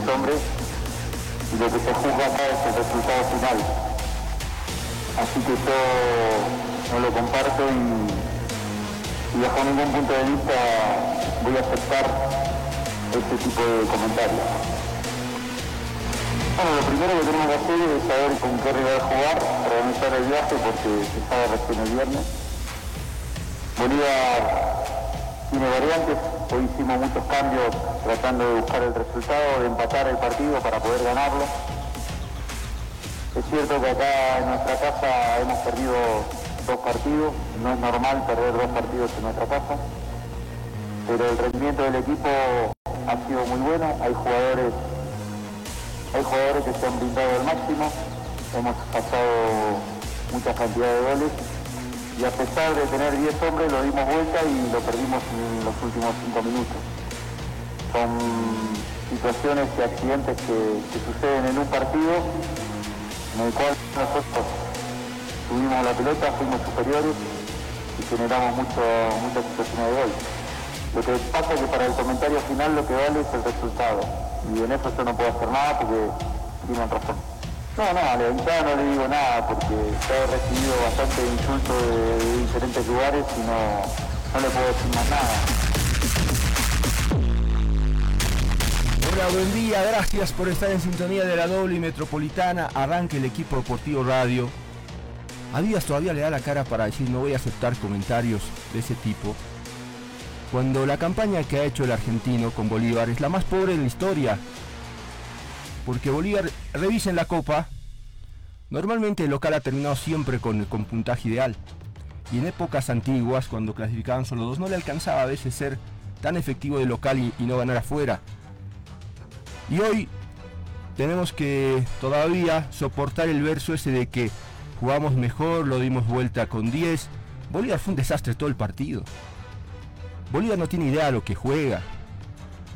vuelta con 10 hombres, y lo que se juzga acá es el resultado final. Así que yo no lo comparto y, y bajo ningún punto de vista voy a aceptar este tipo de comentarios. Bueno, lo primero que tenemos que hacer es saber con qué rival jugar, organizar el viaje porque se sabe recién el viernes. Bolívar tiene variantes, hoy hicimos muchos cambios tratando de buscar el resultado, de empatar el partido para poder ganarlo. Es cierto que acá en nuestra casa hemos perdido dos partidos, no es normal perder dos partidos en nuestra casa, pero el rendimiento del equipo ha sido muy bueno, hay jugadores, hay jugadores que se han brindado al máximo, hemos pasado mucha cantidad de goles. Y a pesar de tener 10 hombres lo dimos vuelta y lo perdimos en los últimos 5 minutos. Son situaciones y accidentes que, suceden en un partido en el cual nosotros tuvimos la pelota, fuimos superiores y generamos mucho, muchas situaciones de gol. Lo que pasa es que para el comentario final lo que vale es el resultado. Y en eso yo no puedo hacer nada porque tienen razón. No, no, a la no le digo nada porque ya he recibido bastante insultos de, de diferentes lugares y no, no le puedo decir más nada. Buen día, gracias por estar en sintonía de la doble y metropolitana. Arranque el equipo deportivo radio. A Díaz todavía le da la cara para decir no voy a aceptar comentarios de ese tipo. Cuando la campaña que ha hecho el argentino con Bolívar es la más pobre de la historia. Porque Bolívar, revisen la copa, normalmente el local ha terminado siempre con, con puntaje ideal. Y en épocas antiguas, cuando clasificaban solo dos, no le alcanzaba a veces ser tan efectivo de local y no ganar afuera. Y hoy tenemos que todavía soportar el verso ese de que jugamos mejor, lo dimos vuelta con 10. Bolívar fue un desastre todo el partido. Bolívar no tiene idea de lo que juega.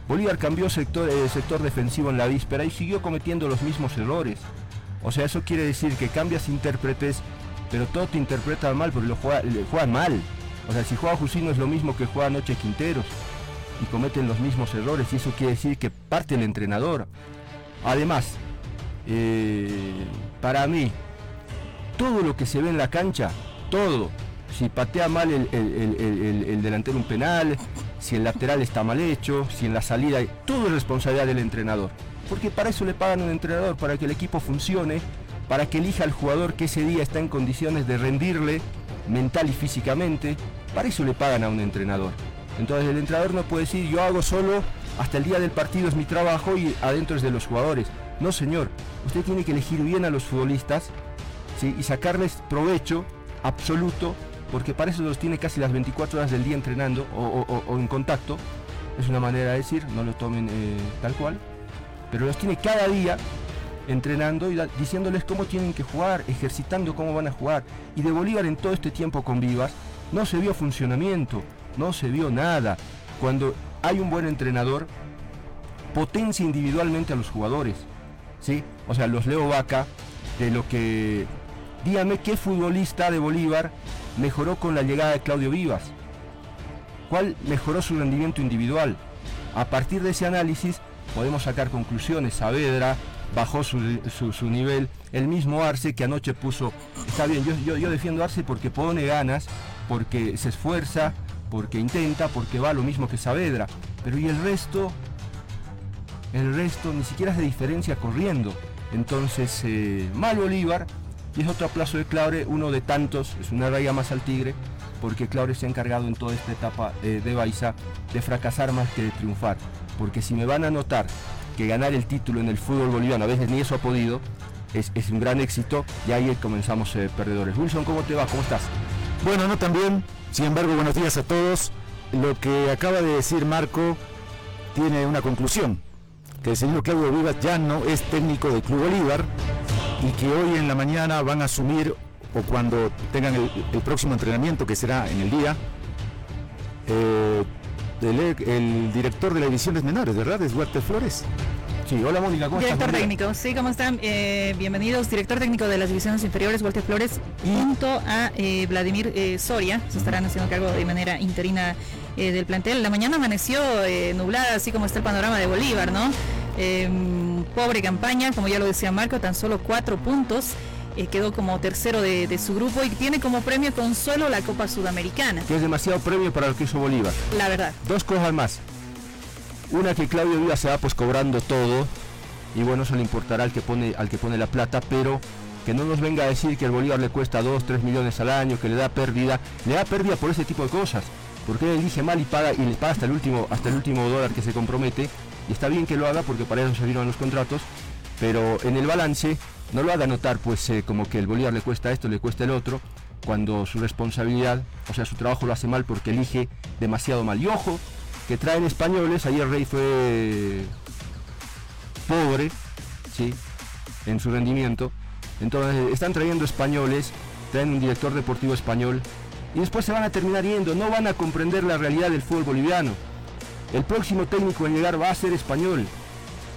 Bolívar cambió sector, el sector defensivo en la víspera y siguió cometiendo los mismos errores. O sea, eso quiere decir que cambias intérpretes, pero todo te interpreta mal porque lo juega, juegan mal. O sea, si juega Jusino es lo mismo que juega anoche Quinteros y cometen los mismos errores y eso quiere decir que parte el entrenador. Además, eh, para mí, todo lo que se ve en la cancha, todo, si patea mal el, el- el- el- el delantero un penal, si el lateral está mal hecho, si en la salida, todo es responsabilidad del entrenador. Porque para eso le pagan a un entrenador, para que el equipo funcione, para que elija al jugador que ese día está en condiciones de rendirle mental y físicamente, para eso le pagan a un entrenador. Entonces el entrenador no puede decir yo hago solo hasta el día del partido es mi trabajo y adentro es de los jugadores. No señor, usted tiene que elegir bien a los futbolistas y sacarles provecho absoluto, porque para eso los tiene casi las 24 horas del día entrenando o, en contacto. Es una manera de decir, no lo tomen eh, tal cual, pero los tiene cada día entrenando y diciéndoles cómo tienen que jugar, ejercitando cómo van a jugar. Y de Bolívar en todo este tiempo con Vivas no se vio funcionamiento, no se vio nada. Cuando hay un buen entrenador, potencia individualmente a los jugadores. ¿sí? O sea, los Leo Vaca, de lo que... Dígame qué futbolista de Bolívar mejoró con la llegada de Claudio Vivas. ¿Cuál mejoró su rendimiento individual? A partir de ese análisis podemos sacar conclusiones. Saavedra bajó su, su- nivel. El mismo Arce que anoche puso... Está bien, yo, yo, yo defiendo Arce porque pone ganas, porque se esfuerza, porque intenta, porque va lo mismo que Saavedra. Pero ¿y el resto? El resto ni siquiera se diferencia corriendo. Entonces, eh, mal Bolívar, y es otro aplazo de Claure, uno de tantos, es una raya más al tigre, porque Claure se ha encargado en toda esta etapa eh, de Baiza de fracasar más que de triunfar. Porque si me van a notar que ganar el título en el fútbol boliviano, a veces ni eso ha podido, es, un gran éxito y ahí comenzamos eh, perdedores. Wilson, ¿cómo te va? ¿Cómo estás? Bueno, no tan bien. Sin embargo, buenos días a todos. Lo que acaba de decir Marco tiene una conclusión. Que el señor Claudio Vivas ya no es técnico del Club Bolívar y que hoy en la mañana van a asumir o cuando tengan el, próximo entrenamiento que será en el día eh, el, director de las divisiones menores, ¿verdad? Es Walter Flores. Sí, hola Mónica, ¿cómo Director técnico, sí, ¿cómo están? Eh, bienvenidos, director técnico de las divisiones inferiores, Walter Flores, junto a eh, Vladimir eh, Soria, se estarán haciendo cargo de manera interina del plantel. La mañana amaneció nublada, así como está el panorama de Bolívar, ¿no? Em, pobre campaña, como ya lo decía Marco, tan solo cuatro puntos. quedó como tercero de, su grupo y tiene como premio consuelo la Copa Sudamericana. Que es demasiado premio para lo que hizo Bolívar. La verdad. Dos cosas más. Una que Claudio Vivas se va pues cobrando todo. Y bueno, eso le importará al que pone, al que pone la plata, pero que no nos venga a decir que el Bolívar le cuesta 2, 3 millones al año, que le da pérdida, le da pérdida por ese tipo de cosas, porque él elige mal y paga y le paga hasta el último, hasta el último dólar que se compromete, y está bien que lo haga porque para eso se los contratos, pero en el balance no lo haga notar pues eh, como que el Bolívar le cuesta esto, le cuesta el otro, cuando su responsabilidad, o sea, su trabajo lo hace mal porque elige demasiado mal. Y ojo, que traen españoles. Ayer Rey fue pobre, ¿sí? En su rendimiento. Entonces están trayendo españoles, traen un director deportivo español y después se van a terminar yendo, no van a comprender la realidad del fútbol boliviano. El próximo técnico en llegar va a ser español,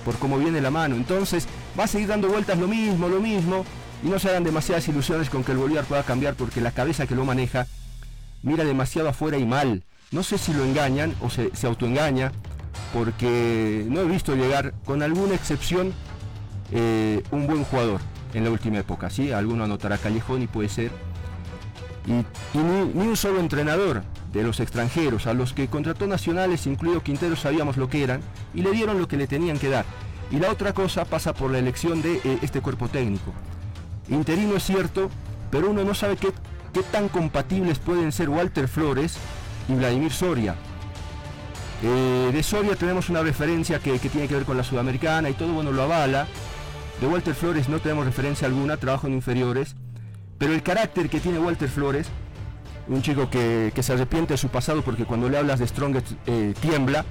por cómo viene la mano. Entonces va a seguir dando vueltas lo mismo, lo mismo, y no se hagan demasiadas ilusiones con que el Bolívar pueda cambiar porque la cabeza que lo maneja mira demasiado afuera y mal. No sé si lo engañan o se, autoengaña, porque no he visto llegar, con alguna excepción, eh, un buen jugador en la última época. ¿sí? Alguno anotará Callejón y puede ser. Y, ni, un solo entrenador de los extranjeros, a los que contrató nacionales, incluido Quintero, sabíamos lo que eran y le dieron lo que le tenían que dar. Y la otra cosa pasa por la elección de eh, este cuerpo técnico. Interino es cierto, pero uno no sabe qué, qué tan compatibles pueden ser Walter Flores y Vladimir Soria. Eh, de Soria tenemos una referencia que, tiene que ver con la sudamericana y todo bueno lo avala. De Walter Flores no tenemos referencia alguna, trabajo en inferiores. Pero el carácter que tiene Walter Flores, un chico que, se arrepiente de su pasado porque cuando le hablas de Strongest eh, tiembla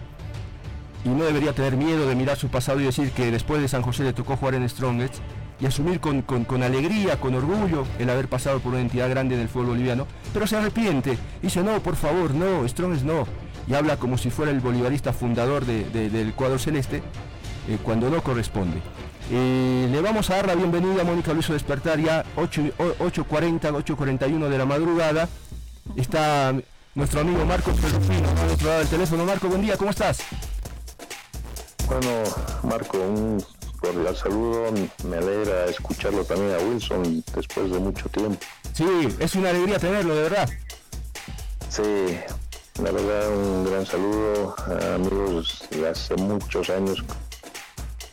y no debería tener miedo de mirar su pasado y decir que después de San José le tocó jugar en Strongest y asumir con, alegría, con orgullo el haber pasado por una entidad grande del fútbol boliviano, pero se arrepiente, dice no, por favor, no, Strong no, y habla como si fuera el bolivarista fundador del cuadro celeste, eh, cuando no corresponde. Eh, le vamos a dar la bienvenida a Mónica Luiso Despertar ya 8.40, 8.41 de la madrugada. Está nuestro amigo Marcos Perrufino al otro lado del teléfono. Marco, buen día, ¿cómo estás? Bueno, Marco, un la saludo, me alegra escucharlo también a Wilson después de mucho tiempo. Sí, es una alegría tenerlo, de verdad. Sí, la verdad un gran saludo, a amigos de hace muchos años,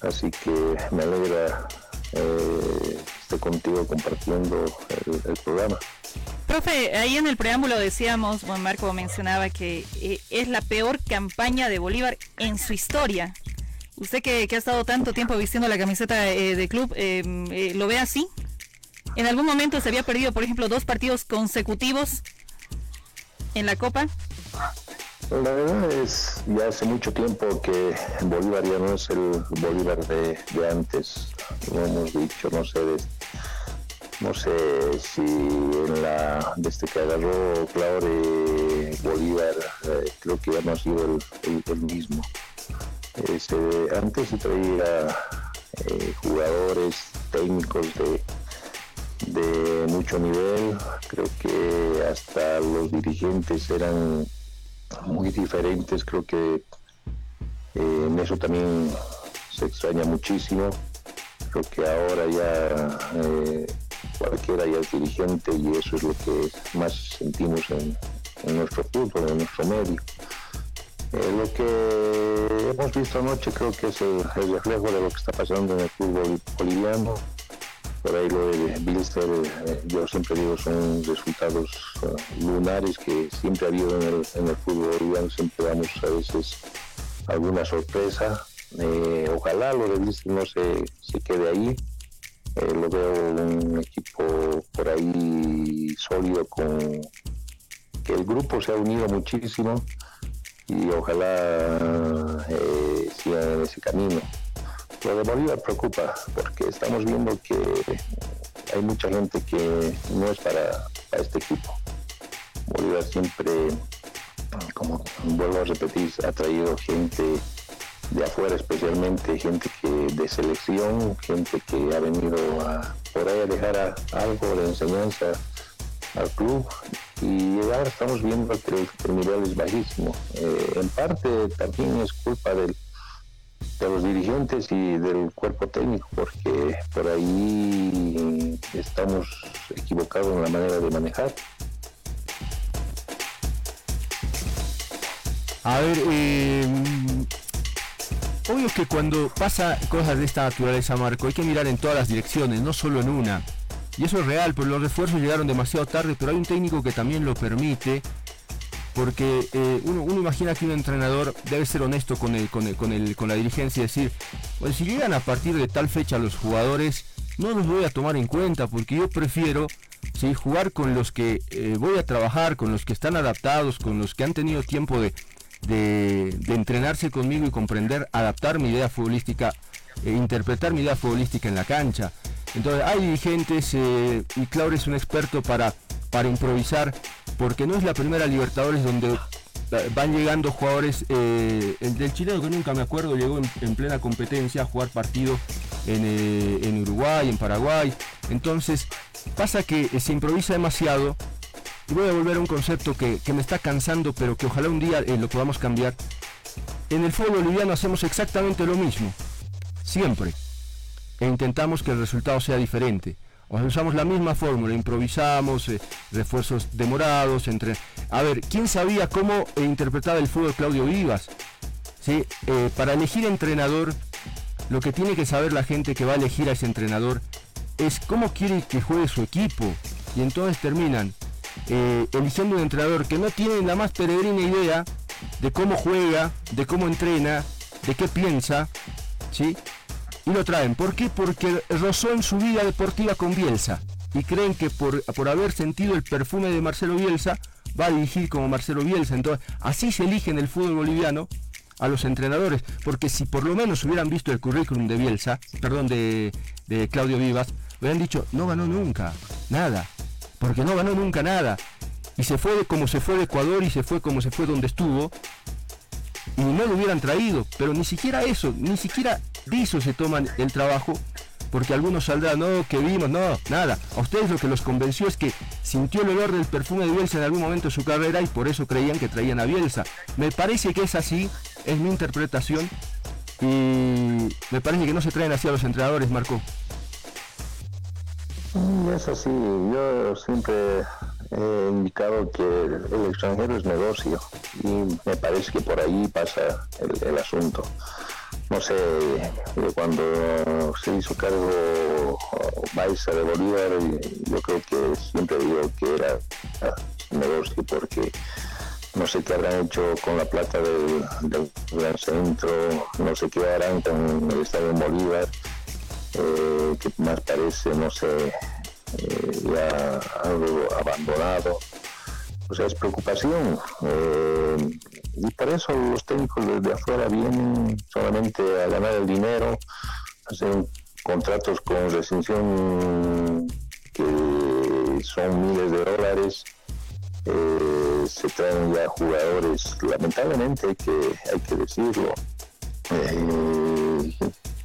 así que me alegra eh, estar contigo compartiendo el, programa. Profe, ahí en el preámbulo decíamos, Juan Marco mencionaba que eh, es la peor campaña de Bolívar en su historia. Usted que, ha estado tanto tiempo vistiendo la camiseta eh, de club, em, eh, ¿lo ve así? ¿En algún momento se había perdido, por ejemplo, dos partidos consecutivos en la Copa? La verdad es, ya hace mucho tiempo que Bolívar ya no es el Bolívar de, antes. Lo hemos dicho, no sé, no sé si en la, desde que agarró Claure Bolívar, eh, creo que ya no ha sido el mismo. Este, antes se traía eh, jugadores técnicos de, mucho nivel, creo que hasta los dirigentes eran muy diferentes, creo que eh, en eso también se extraña muchísimo, creo que ahora ya eh, cualquiera ya es dirigente y eso es lo que más sentimos en, nuestro fútbol, en nuestro medio. Eh, lo que hemos visto anoche creo que es el, reflejo de lo que está pasando en el fútbol boliviano. Por ahí lo de Bilster, eh, yo siempre digo, son resultados eh, lunares que siempre ha habido en el, fútbol boliviano, siempre damos a veces alguna sorpresa. ojalá lo de Bilster no se, se quede ahí. lo veo un equipo por ahí sólido con que el grupo se ha unido muchísimo y ojalá eh, sigan en ese camino. Lo de Bolívar preocupa porque estamos viendo que hay mucha gente que no es para, este equipo. Bolívar siempre, como vuelvo a repetir, ha traído gente de afuera especialmente, gente que de selección, gente que ha venido a por ahí a dejar algo de enseñanza al club y ahora estamos viendo que el, nivel es bajísimo. Eh, en parte también es culpa de los dirigentes y del cuerpo técnico porque por ahí estamos equivocados en la manera de manejar. A ver, eh, obvio que cuando pasa cosas de esta naturaleza, Marco, hay que mirar en todas las direcciones, no solo en una. Y eso es real, pero los refuerzos llegaron demasiado tarde, pero hay un técnico que también lo permite, porque eh, uno, imagina que un entrenador debe ser honesto con, el, con, el, con, la dirigencia y decir, pues si llegan a partir de tal fecha los jugadores, no los voy a tomar en cuenta, porque yo prefiero jugar con los que eh, voy a trabajar, con los que están adaptados, con los que han tenido tiempo de, de, entrenarse conmigo y comprender, adaptar mi idea futbolística, e interpretar mi idea futbolística en la cancha. Entonces hay dirigentes eh, y Claudio es un experto para, para improvisar, porque no es la primera Libertadores donde van llegando jugadores, eh, el del chileno que nunca me acuerdo, llegó en, plena competencia a jugar partido en, en, Uruguay, en Paraguay. Entonces pasa que se improvisa demasiado y voy a volver a un concepto que, me está cansando, pero que ojalá un día eh, lo podamos cambiar. En el fútbol boliviano hacemos exactamente lo mismo, siempre, e intentamos que el resultado sea diferente. O usamos la misma fórmula, improvisamos, eh, refuerzos demorados, entre... A ver, ¿quién sabía cómo eh, interpretaba el fútbol Claudio Vivas? ¿Sí? para elegir entrenador, lo que tiene que saber la gente que va a elegir a ese entrenador es cómo quiere que juegue su equipo. Y entonces terminan eh, eligiendo un entrenador que no tiene la más peregrina idea de cómo juega, de cómo entrena, de qué piensa, ¿sí? Y lo traen. ¿Por qué? Porque rozó en su vida deportiva con Bielsa. Y creen que por, por haber sentido el perfume de Marcelo Bielsa, va a dirigir como Marcelo Bielsa. Entonces, así se elige en el fútbol boliviano a los entrenadores. Porque si por lo menos hubieran visto el currículum de Bielsa, perdón, de, de Claudio Vivas, hubieran dicho, no ganó nunca, nada porque no ganó nunca nada. Y se fue como se fue de Ecuador y se fue como se fue donde estuvo. Y no lo hubieran traído, pero ni siquiera eso, ni siquiera de eso se toman el trabajo, porque algunos saldrán, no, que vimos, no, nada. A ustedes lo que los convenció es que sintió el olor del perfume de Bielsa en algún momento de su carrera y por eso creían que traían a Bielsa. Me parece que es así, es mi interpretación, y me parece que no se traen así a los entrenadores, Marco. Es así, yo siempre he indicado que el extranjero es negocio y me parece que por ahí pasa el, asunto. No sé, cuando se hizo cargo Baiza de Bolívar, yo creo que siempre digo que era negocio porque no sé qué habrán hecho con la plata del, Gran Centro, no sé qué harán con el Estadio en Bolívar eh, que más parece, no sé, eh, ya algo abandonado. O sea, es preocupación. Eh, y por eso los técnicos desde afuera vienen solamente a ganar el dinero, hacen contratos con restricción que son miles de dólares. se traen ya jugadores, lamentablemente hay que, hay que decirlo,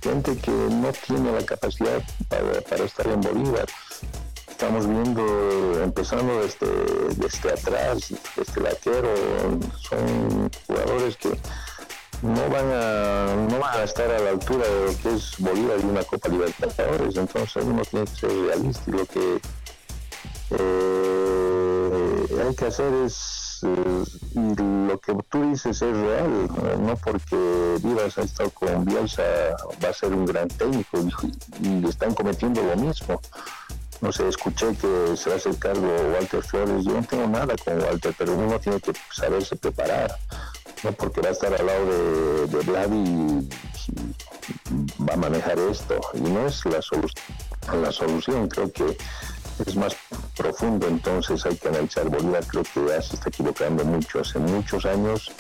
gente que no tiene la capacidad para, estar en Bolívar. Estamos viendo, empezando desde, desde atrás, desde laquero, son jugadores que no van a no van a estar a la altura de lo que es Bolívar y una Copa Libertadores, entonces uno tiene que ser realista y lo que eh, hay que hacer es y lo que tú dices es real, no porque Vivas ha estado con Bielsa va a ser un gran técnico y, están cometiendo lo mismo. No sé, escuché que se va a hacer cargo Walter Flores, yo no tengo nada con Walter, pero uno tiene que saberse preparar, no porque va a estar al lado de, de Vlad y, va a manejar esto, y no es la solución. La solución creo que es más profundo, entonces hay que analizar. Bolívar, creo que ya se está equivocando mucho hace muchos años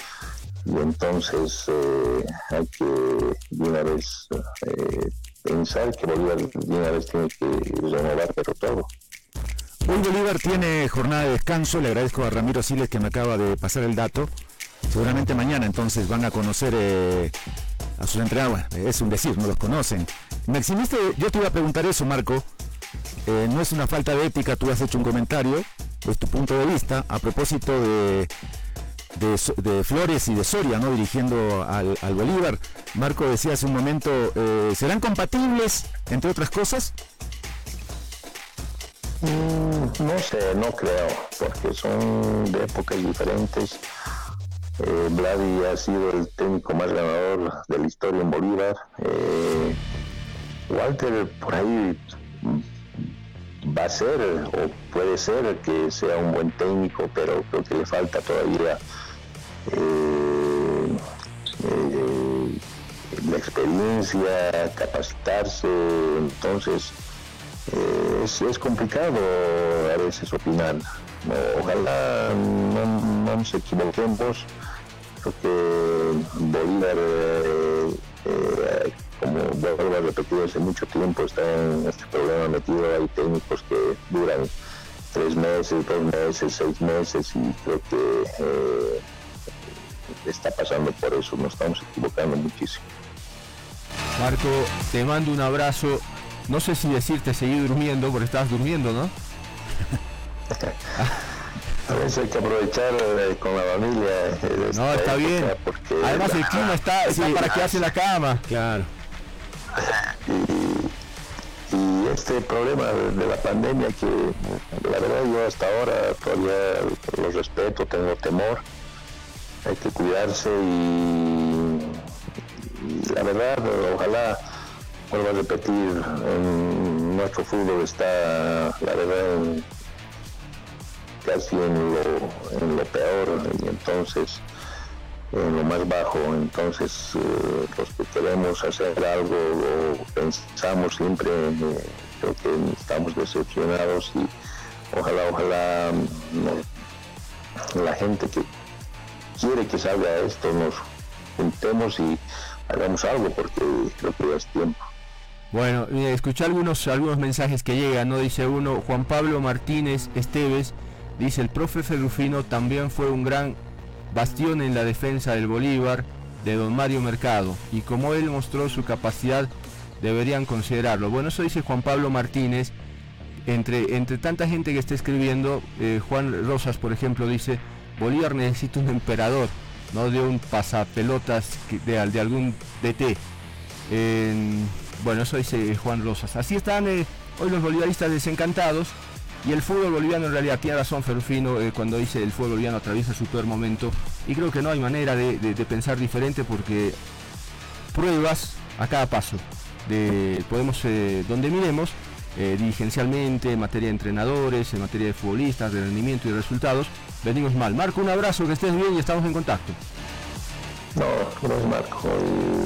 y entonces eh, hay que de una vez eh, pensar que Bolívar de una vez tiene que renovar, pero todo. Hoy Bolívar tiene jornada de descanso, le agradezco a Ramiro Siles que me acaba de pasar el dato. Seguramente mañana entonces van a conocer eh, a sus entrenadores, es un decir, no los conocen. Me eximiste, yo te iba a preguntar eso, Marco. Eh, no es una falta de ética, tú has hecho un comentario, es tu punto de vista, a propósito de, de, Flores y de Soria, ¿no? Dirigiendo al, Bolívar. Marco decía hace un momento, eh, ¿serán compatibles, entre otras cosas? Mm, no sé, no creo, porque son de épocas diferentes. Eh, Vladi ha sido el técnico más ganador de la historia en Bolívar. Eh, Walter por ahí va a ser o puede ser que sea un buen técnico, pero creo que le falta todavía eh, la experiencia, capacitarse. Entonces, es, complicado a veces opinar. Ojalá no, nos equivoquemos. Creo que Bolívar, eh, eh, vuelvo a repetir, hace mucho tiempo está en este problema metido. Hay técnicos que duran tres meses, dos meses, seis meses y creo que eh, está pasando por eso. Nos estamos equivocando muchísimo. Marco, te mando un abrazo no sé si decirte seguir durmiendo, porque estabas durmiendo, ¿no? A veces hay que aprovechar eh, con la familia. Eh, no, está bien. Además el clima está, para quedarse en la cama. Claro. Y, este problema de, la pandemia que la verdad yo hasta ahora todavía lo respeto, tengo temor. Hay que cuidarse y la verdad ojalá vuelvo a repetir, nuestro fútbol está, la verdad, casi en lo, peor y entonces en lo más bajo. Entonces, eh, los que queremos hacer algo o pensamos siempre, eh, que estamos decepcionados y ojalá, ojalá la gente que quiere que salga esto nos juntemos y hagamos algo porque creo que ya es tiempo. Bueno, escuché algunos, algunos mensajes que llegan, ¿no? Dice uno, Juan Pablo Martínez Esteves, dice, el profe Ferrufino también fue un gran bastión en la defensa del Bolívar de don Mario Mercado, y como él mostró su capacidad, deberían considerarlo. Bueno, eso dice Juan Pablo Martínez, entre, entre tanta gente que está escribiendo, eh, Juan Rosas, por ejemplo, dice, Bolívar necesita un emperador, no de un pasapelotas de, de algún DT. Bueno, eso dice Juan Rosas. Así están eh, hoy los bolivaristas desencantados. Y el fútbol boliviano en realidad tiene razón Ferrufino eh, cuando dice el fútbol boliviano atraviesa su peor momento. Y creo que no hay manera de, pensar diferente porque pruebas a cada paso. De, podemos, eh, donde miremos, dirigencialmente, en materia de entrenadores, en materia de futbolistas, de rendimiento y resultados, venimos mal. Marco, un abrazo, que estés bien y estamos en contacto. No, gracias Marco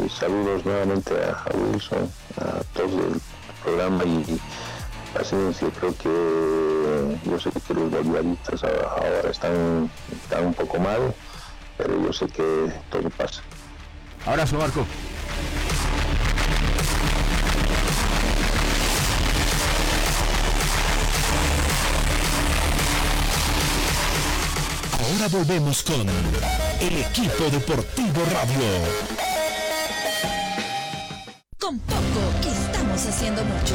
y saludos nuevamente a, Wilson, a todos el programa y paciencia, creo que yo sé que los bolivaristas ahora están, están un poco mal, pero yo sé que todo pasa. Abrazo Marco. Ahora volvemos con el equipo deportivo radio. Con poco estamos haciendo mucho.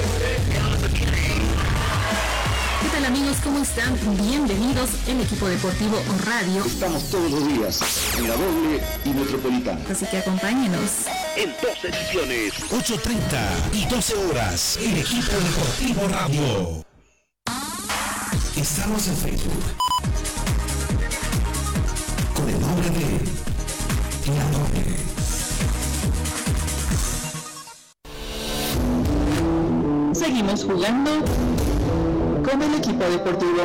Tal amigos? ¿Cómo están? Bienvenidos en Equipo Deportivo Radio. Estamos todos los días en la doble y metropolitana. Así que acompáñenos. En dos ediciones. 8.30 y 12 horas en Equipo Deportivo Radio. Estamos en Facebook. Con el nombre de La Doble. Seguimos jugando con el equipo deportivo.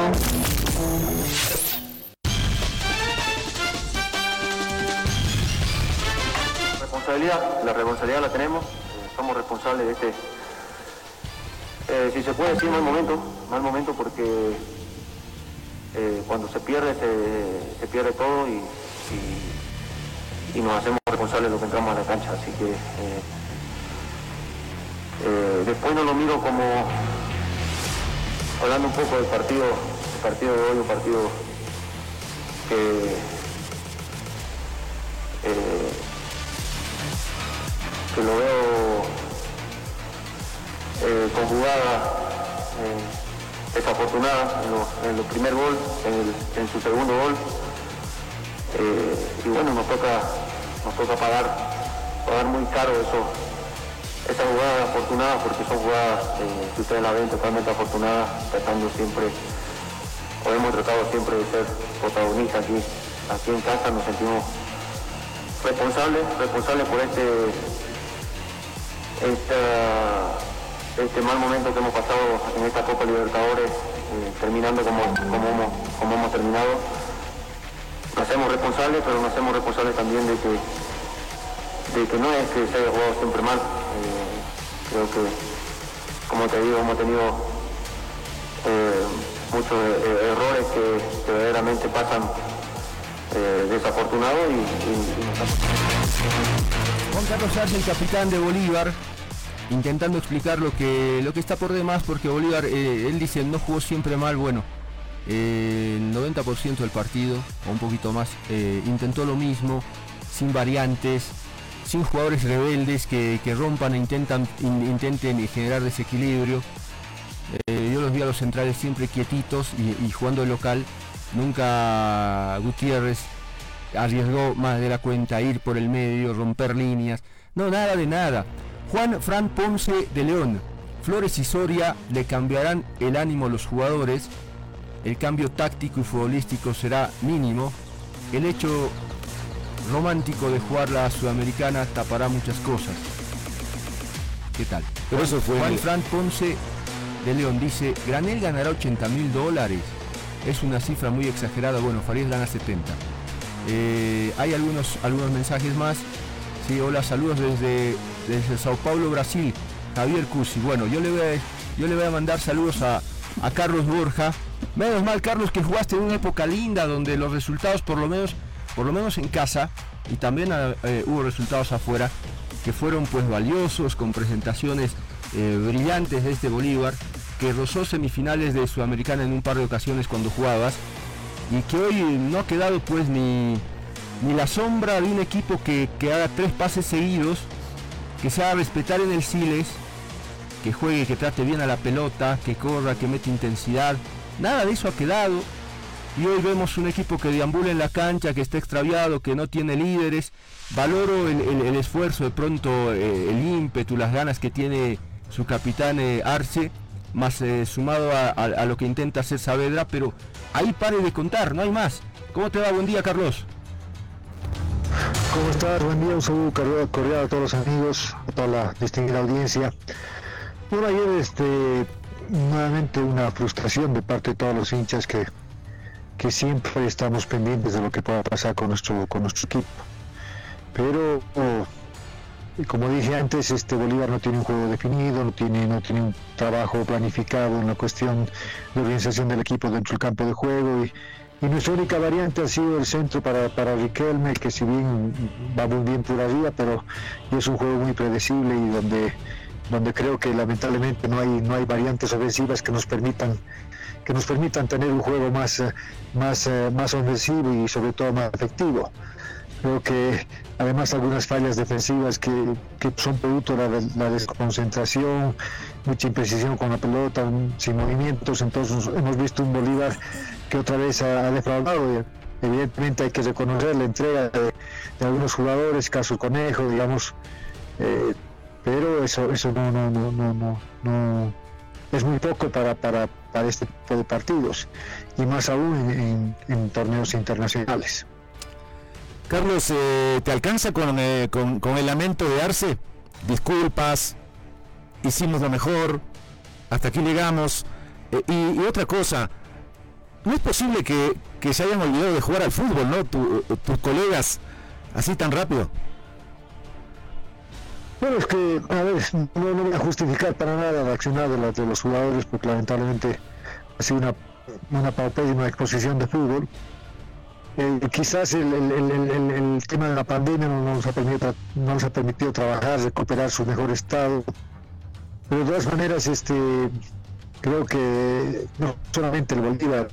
Responsabilidad, la responsabilidad la tenemos, eh, somos responsables de este, eh, si se puede decir mal momento, mal momento porque eh, cuando se pierde se, pierde todo y, y- nos hacemos responsables de lo que entramos a la cancha, así que después no lo miro como hablando un poco del partido, el partido de hoy, un partido que eh, lo veo eh, con jugada eh, desafortunada en, el primer gol, en su segundo gol. Eh, y bueno, nos toca, nos toca pagar, pagar muy caro eso, esas jugadas afortunadas porque son jugadas eh, que ustedes la ven totalmente afortunadas, tratando siempre, o hemos tratado siempre de ser protagonistas aquí, aquí en casa nos sentimos responsables, responsables por este este mal momento que hemos pasado en esta Copa Libertadores, eh, terminando como, como hemos terminado. Nos hacemos responsables, pero nos hacemos responsables también de que, de que no es que se haya jugado siempre mal. Eh, creo que, como te digo, hemos tenido eh, muchos eh, errores que, verdaderamente pasan eh, desafortunados y, y- y Juan Carlos Arce, el capitán de Bolívar, intentando explicar lo que, lo que está por demás, porque Bolívar, eh, él dice, no jugó siempre mal, bueno, el 90% del partido, o un poquito más, intentó lo mismo, sin variantes, sin jugadores rebeldes que, que rompan e intentan, in- intenten generar desequilibrio. Eh, yo los vi a los centrales siempre quietitos y, y jugando de local. Nunca Gutiérrez arriesgó más de la cuenta ir por el medio, romper líneas. No, nada de nada. Juan Fran Ponce de León. Flores y Soria le cambiarán el ánimo a los jugadores. El cambio táctico y futbolístico será mínimo. El hecho romántico de jugar la sudamericana tapará muchas cosas. ¿Qué tal? Pero eso fue- Juan Fran Ponce de León dice, Granel ganará 80 mil dólares. Es una cifra muy exagerada. Bueno, Farías gana 70. Eh, hay algunos, algunos mensajes más. Sí, hola, saludos desde, desde Sao Paulo, Brasil. Javier Cusi. Bueno, yo le voy a, yo le voy a mandar saludos a, a Carlos Borja. Menos mal, Carlos, que jugaste en una época linda donde los resultados, por lo menos, por lo menos en casa, y también eh, hubo resultados afuera, que fueron pues valiosos, con presentaciones eh, brillantes de este Bolívar, que rozó semifinales de Sudamericana en un par de ocasiones cuando jugabas, y que hoy no ha quedado pues ni, ni la sombra de un equipo que, que haga tres pases seguidos, que se haga respetar en el Siles, que juegue, que trate bien a la pelota, que corra, que mete intensidad. Nada de eso ha quedado. Y hoy vemos un equipo que deambula en la cancha, que está extraviado, que no tiene líderes. Valoro el, esfuerzo, de pronto eh, el ímpetu, las ganas que tiene su capitán eh, Arce, más eh, sumado a, a- lo que intenta hacer Saavedra, pero ahí pare de contar, no hay más. ¿Cómo te va? Buen día, Carlos. ¿Cómo estás? Buen día, un saludo cordial a todos los amigos, a toda la distinguida audiencia. Bueno, ayer este, nuevamente una frustración de parte de todos los hinchas que, que siempre estamos pendientes de lo que pueda pasar con nuestro, con nuestro equipo. pero como dije antes, este Bolívar no tiene un juego definido, no tiene, no tiene un trabajo planificado en la cuestión de organización del equipo dentro del campo de juego y, nuestra única variante ha sido el centro para, para Riquelme, que si bien va muy bien por arriba, pero es un juego muy predecible y donde, donde creo que lamentablemente no hay, no hay variantes ofensivas que nos permitan que nos permitan tener un juego más, más, más ofensivo y sobre todo más efectivo. Creo que además algunas fallas defensivas que, son producto de la, desconcentración, mucha imprecisión con la pelota, sin movimientos, entonces hemos visto un Bolívar que otra vez ha, defraudado. Evidentemente hay que reconocer la entrega de, algunos jugadores, caso Conejo, digamos, eh, pero eso, eso no, no, no, no, no, es muy poco para, para, para este tipo de partidos y más aún en torneos internacionales. Carlos, eh, ¿te alcanza eh, con, con, el lamento de Arce? Disculpas, hicimos lo mejor, hasta aquí llegamos. Eh, y, otra cosa, no es posible que, se hayan olvidado de jugar al fútbol, ¿no? tus colegas, así tan rápido. Bueno, es que, a ver, no, no voy a justificar para nada la accionar de, de los jugadores, porque lamentablemente ha sido una, una paupérrima exposición de fútbol. Eh, quizás el, tema de la pandemia no nos, ha permitido, no nos ha permitido trabajar, recuperar su mejor estado. Pero de todas maneras, este, creo que no solamente el Bolívar,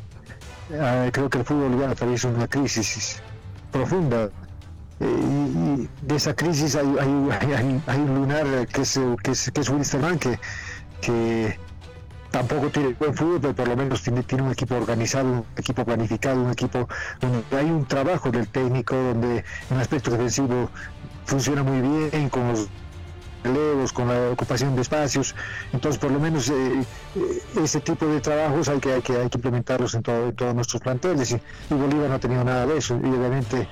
ah, creo que el fútbol boliviano atraviesa una crisis profunda. Eh, y, de esa crisis hay, hay, un lunar que es, que es, que que, que tampoco tiene buen fútbol, pero por lo menos tiene, tiene un equipo organizado, un equipo planificado, un equipo donde hay un trabajo del técnico, donde en aspecto defensivo funciona muy bien con los relevos, con la ocupación de espacios. Entonces, por lo menos eh, eh, ese tipo de trabajos hay que, hay que, hay que implementarlos en, todo, todos nuestros planteles. Y, Bolívar no ha tenido nada de eso. Y obviamente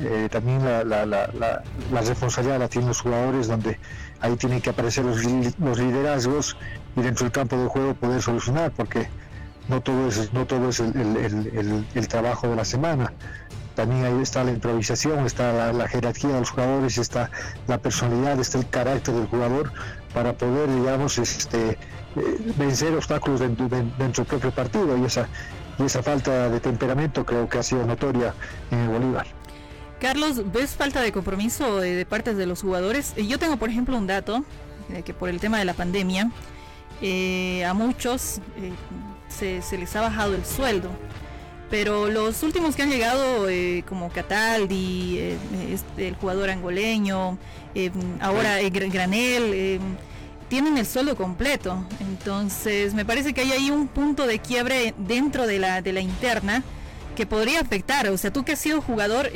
eh, también la, la, la, la, responsabilidad la tienen los jugadores, donde ahí tienen que aparecer los, los liderazgos y dentro del campo de juego poder solucionar, porque no todo es, no todo es el, trabajo de la semana. También ahí está la improvisación, está la, jerarquía de los jugadores, está la personalidad, está el carácter del jugador para poder, digamos, este, eh, vencer obstáculos dentro, del propio partido y esa, y esa falta de temperamento creo que ha sido notoria en el Bolívar. Carlos, ¿ves falta de compromiso de, parte de los jugadores? Eh, yo tengo, por ejemplo, un dato de que por el tema de la pandemia, eh, a muchos eh, se, les ha bajado el sueldo. Pero los últimos que han llegado, eh, como Cataldi, este, el jugador angoleño, ahora Granel, tienen el sueldo completo. Entonces, me parece que hay ahí un punto de quiebre dentro de la, de la interna que podría afectar. O sea, tú que has sido jugador,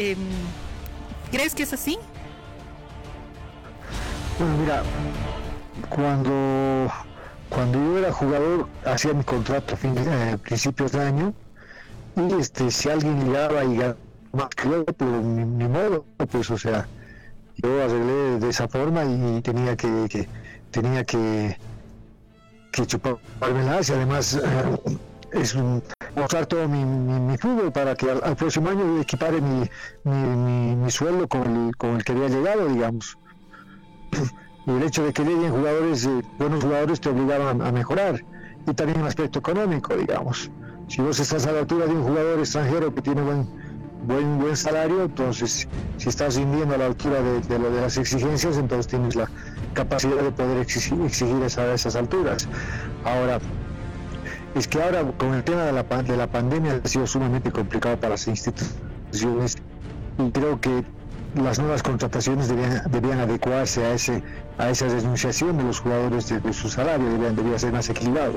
¿crees que es así? Bueno, mira, cuando cuando yo era jugador hacía mi contrato a fin eh, principios de año y este si alguien llegaba y ganaba más que pues ni, modo pues o sea yo arreglé de esa forma y tenía que, tenía que que chupármelas y además eh, es un, mostrar todo mi, mi, fútbol para que al, próximo año equipare mi, sueldo con el, con el que había llegado digamos y el hecho de que lleguen jugadores, eh, buenos jugadores, te obligaban a mejorar. Y también el aspecto económico, digamos. Si vos estás a la altura de un jugador extranjero que tiene buen, buen, buen salario, entonces si estás rindiendo a la altura de, de, de las exigencias, entonces tienes la capacidad de poder exigir, exigir esa, esas alturas. Ahora, es que ahora con el tema de la, de la pandemia ha sido sumamente complicado para las instituciones. Y creo que las nuevas contrataciones debían, adecuarse a ese a esa denunciación de los jugadores de, su salario, debían, debía ser más equilibrado,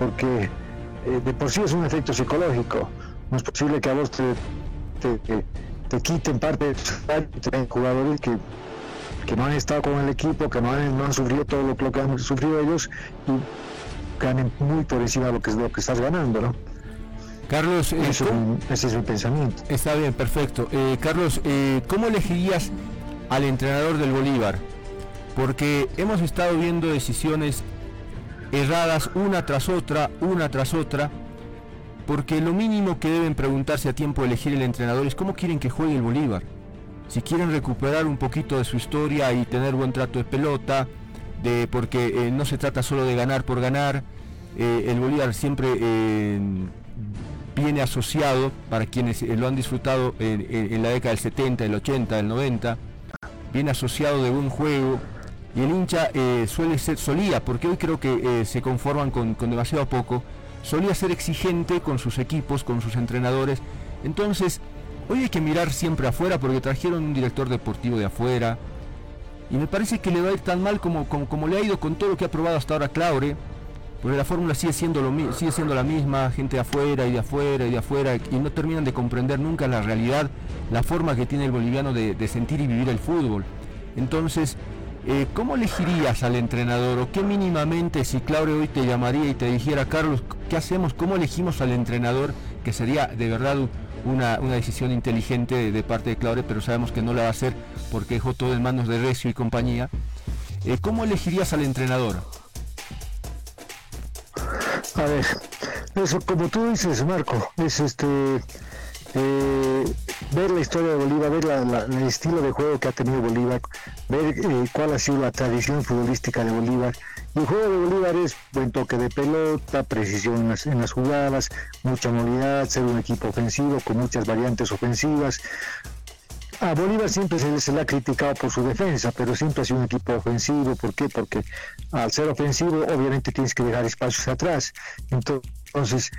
porque eh, de por sí es un efecto psicológico. No es posible que a vos te, te, quiten parte de tu salario, jugadores que, que no han estado con el equipo, que no han, no han sufrido todo lo, que han sufrido ellos. Y ganen muy por encima de lo que, lo que estás ganando, ¿no? Carlos, eh, ese es mi pensamiento. Está bien, perfecto. Eh, Carlos, eh, ¿cómo elegirías al entrenador del Bolívar? Porque hemos estado viendo decisiones erradas una tras otra, una tras otra, porque lo mínimo que deben preguntarse a tiempo de elegir el entrenador es cómo quieren que juegue el Bolívar. si quieren recuperar un poquito de su historia y tener buen trato de pelota, de, porque no se trata solo de ganar por ganar, el Bolívar siempre viene asociado, para quienes lo han disfrutado en, la década del 70, del 80, del 90, viene asociado de buen juego, y el hincha suele ser, solía, porque hoy creo que se conforman con, con demasiado poco, solía ser exigente con sus equipos, con sus entrenadores. Entonces, hoy hay que mirar siempre afuera porque trajeron un director deportivo de afuera. Y me parece que le va a ir tan mal como, como, le ha ido con todo lo que ha probado hasta ahora Claure. Porque la fórmula sigue siendo, lo, sigue siendo la misma, gente de afuera y de afuera y de afuera, y no terminan de comprender nunca la realidad, la forma que tiene el boliviano de, de sentir y vivir el fútbol. Entonces, eh, ¿cómo elegirías al entrenador? ¿O qué mínimamente si Claudio hoy te llamaría y te dijera, Carlos, ¿qué hacemos? ¿Cómo elegimos al entrenador? Que sería de verdad una, decisión inteligente de, parte de Claudio, pero sabemos que no la va a hacer porque dejó todo en manos de Recio y compañía. Eh, ¿Cómo elegirías al entrenador? A ver, eso como tú dices, Marco, es este eh, ver la historia de Bolívar, ver el estilo de juego que ha tenido Bolívar, ver eh, cuál ha sido la tradición futbolística de Bolívar. El juego de Bolívar es buen toque de pelota, precisión en las, en las jugadas, mucha movilidad, ser un equipo ofensivo con muchas variantes ofensivas. A Bolívar siempre se, se, le ha criticado por su defensa, pero siempre ha sido un equipo ofensivo. ¿Por qué? Porque al ser ofensivo, obviamente tienes que dejar espacios atrás. Entonces,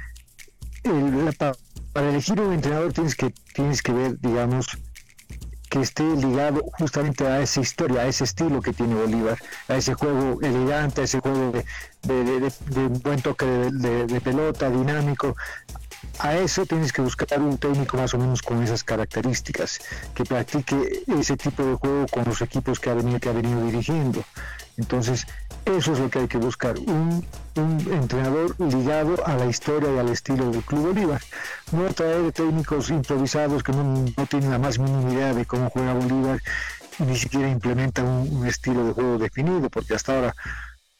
el, la, para elegir un entrenador tienes que, tienes que ver, digamos, que esté ligado justamente a esa historia, a ese estilo que tiene Bolívar, a ese juego elegante, a ese juego de, buen toque de, pelota, dinámico. A eso tienes que buscar un técnico más o menos con esas características, que practique ese tipo de juego con los equipos que ha venido, que ha venido dirigiendo. Entonces, eso es lo que hay que buscar, un, entrenador ligado a la historia y al estilo del Club Bolívar. No traer técnicos improvisados que no, tienen la más mínima idea de cómo juega Bolívar y ni siquiera implementan un estilo de juego definido, porque hasta ahora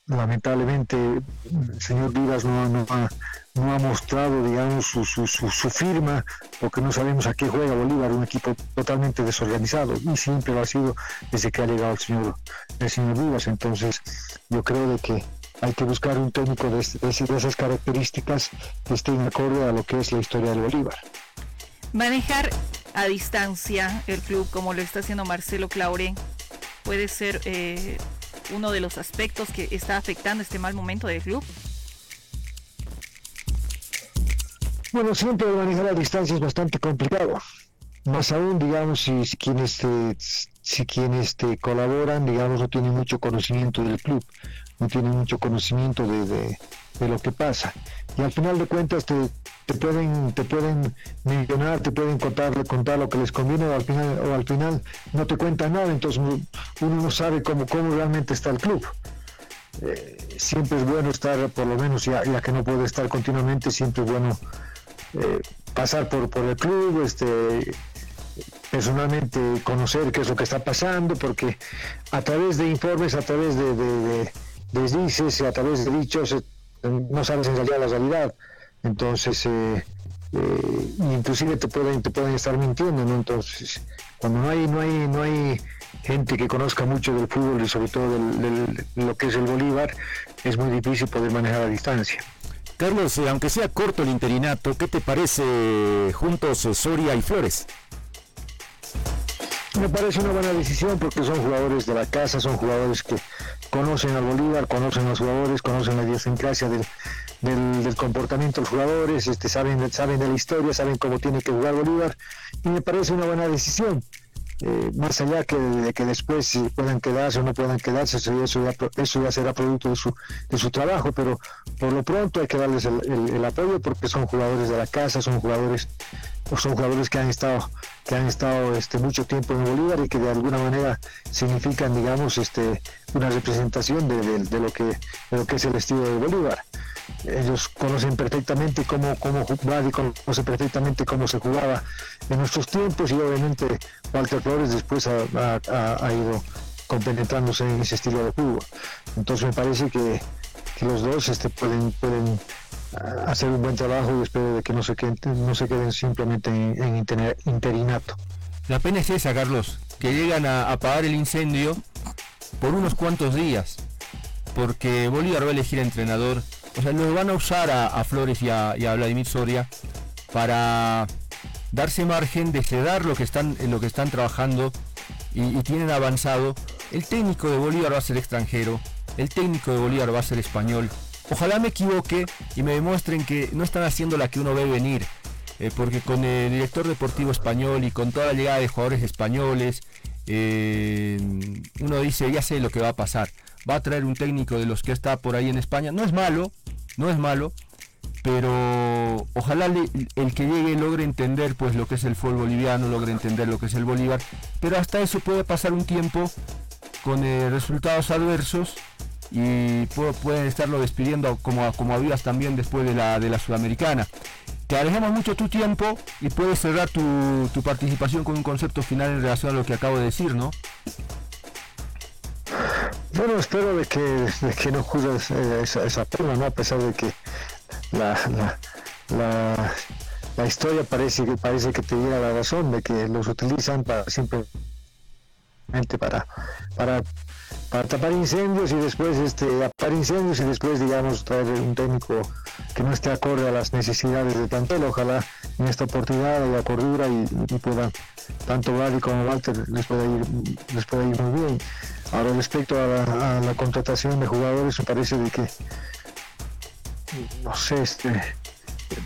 lamentablemente el señor Vivas no, no, ha, no ha mostrado digamos su, su, su, firma porque no sabemos a qué juega Bolívar un equipo totalmente desorganizado y siempre lo ha sido desde que ha llegado el señor el señor Vivas entonces yo creo de que hay que buscar un técnico de, esas características que esté en acorde a lo que es la historia del Bolívar manejar a distancia el club como lo está haciendo Marcelo Claure puede ser eh, uno de los aspectos que está afectando este mal momento del club? Bueno, siempre manejar a distancia es bastante complicado. Más aún, digamos, si, quienes, te, si quienes te colaboran, digamos, no tienen mucho conocimiento del club, no tienen mucho conocimiento de, de lo que pasa. Y al final de cuentas te, te pueden te pueden mencionar, te pueden contar, contar lo que les conviene o al final o al final no te cuentan nada, entonces uno no sabe cómo, cómo realmente está el club. Eh, siempre es bueno estar, por lo menos ya, ya, que no puede estar continuamente, siempre es bueno eh, pasar por, por el club, este personalmente conocer qué es lo que está pasando, porque a través de informes, a través de, de, de, a través de dichos, no sabes en realidad la realidad. Entonces, eh, eh, inclusive te pueden, te pueden estar mintiendo, ¿no? Entonces, cuando no hay, no hay, no hay gente que conozca mucho del fútbol y sobre todo lo que es el Bolívar, es muy difícil poder manejar a distancia. Carlos, eh, aunque sea corto el interinato, ¿qué te parece juntos Soria y Flores? Me parece una buena decisión porque son jugadores de la casa, son jugadores que conocen al Bolívar, conocen a los jugadores, conocen la idiosincrasia del, del, comportamiento de los jugadores, este, saben, saben de la historia, saben cómo tiene que jugar Bolívar y me parece una buena decisión. Eh, más allá que de que después puedan quedarse o no puedan quedarse, eso ya, eso ya será producto de su, de su trabajo, pero por lo pronto hay que darles el, apoyo porque son jugadores de la casa, son jugadores son jugadores que han estado que han estado este mucho tiempo en Bolívar y que de alguna manera significan digamos este una representación de, lo que de lo que es el estilo de Bolívar ellos conocen perfectamente cómo, cómo jugar y conocen perfectamente cómo se jugaba en nuestros tiempos y obviamente Walter Flores después ha, ido compenetrándose en ese estilo de fútbol. Entonces me parece que, los dos este, pueden, pueden ah, hacer un buen trabajo y espero de que no se queden, no se queden simplemente en, interinato. La pena es esa, Carlos, que llegan a apagar el incendio por unos cuantos días, porque Bolívar va a elegir entrenador, o sea, lo van a usar a, Flores y a, Vladimir Soria para darse margen de ceder lo que están, lo que están trabajando y, tienen avanzado. El técnico de Bolívar va a ser extranjero, el técnico de Bolívar va a ser español. Ojalá me equivoque y me demuestren que no están haciendo la que uno ve venir. Eh, porque con el director deportivo español y con toda la llegada de jugadores españoles, eh, uno dice, ya sé lo que va a pasar. Va a traer un técnico de los que está por ahí en España. No es malo, no es malo, pero ojalá el que llegue logre entender pues lo que es el fútbol boliviano, logre entender lo que es el Bolívar, pero hasta eso puede pasar un tiempo con eh, resultados adversos y pueden estarlo despidiendo como, como habías también después de la, de la Sudamericana. Te agradecemos mucho tu tiempo y puedes cerrar tu, tu, participación con un concepto final en relación a lo que acabo de decir, ¿no? Bueno, espero de que, de que no juzgues eh, esa, esa, pena, ¿no? A pesar de que la, la, la, historia parece que parece que te diera la razón, de que los utilizan para simplemente para, para para tapar incendios y después este apagar incendios y después digamos traer un técnico que no esté acorde a las necesidades de plantel ojalá en esta oportunidad haya cordura y, pueda tanto Gary como Walter les pueda ir les pueda ir muy bien ahora respecto a la, contratación de jugadores me parece de que no sé este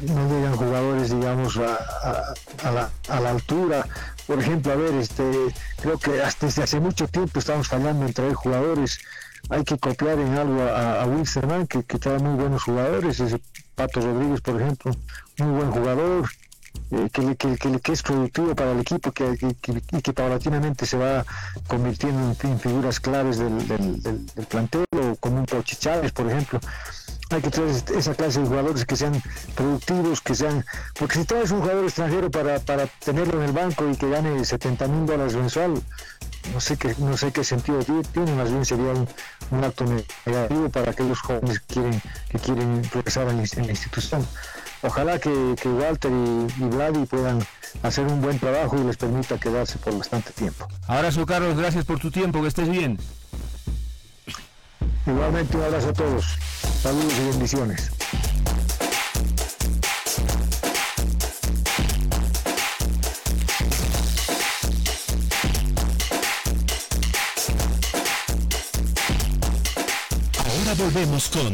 no llegan jugadores digamos a, la, a la altura por ejemplo, a ver, este, creo que hasta desde hace mucho tiempo estamos fallando en traer jugadores. Hay que copiar en algo a, Wilstermann, que, que trae muy buenos jugadores. Ese Pato Rodríguez, por ejemplo, muy buen jugador. Eh, que, que, que, es productivo para el equipo que, y que paulatinamente se va convirtiendo en, figuras claves del, del, plantel o como un Pochi Chávez, por ejemplo hay que traer esa clase de jugadores que sean productivos, que sean, porque si traes un jugador extranjero para, para tenerlo en el banco y que gane 70 mil dólares mensual, no sé qué, no sé qué sentido tiene, más bien sería un, acto negativo para aquellos jóvenes que quieren, que quieren progresar en, la institución. Ojalá que, Walter y, y Vladi puedan hacer un buen trabajo y les permita quedarse por bastante tiempo. Abrazo Carlos, gracias por tu tiempo, que estés bien. Igualmente un abrazo a todos. Saludos y bendiciones. Ahora volvemos con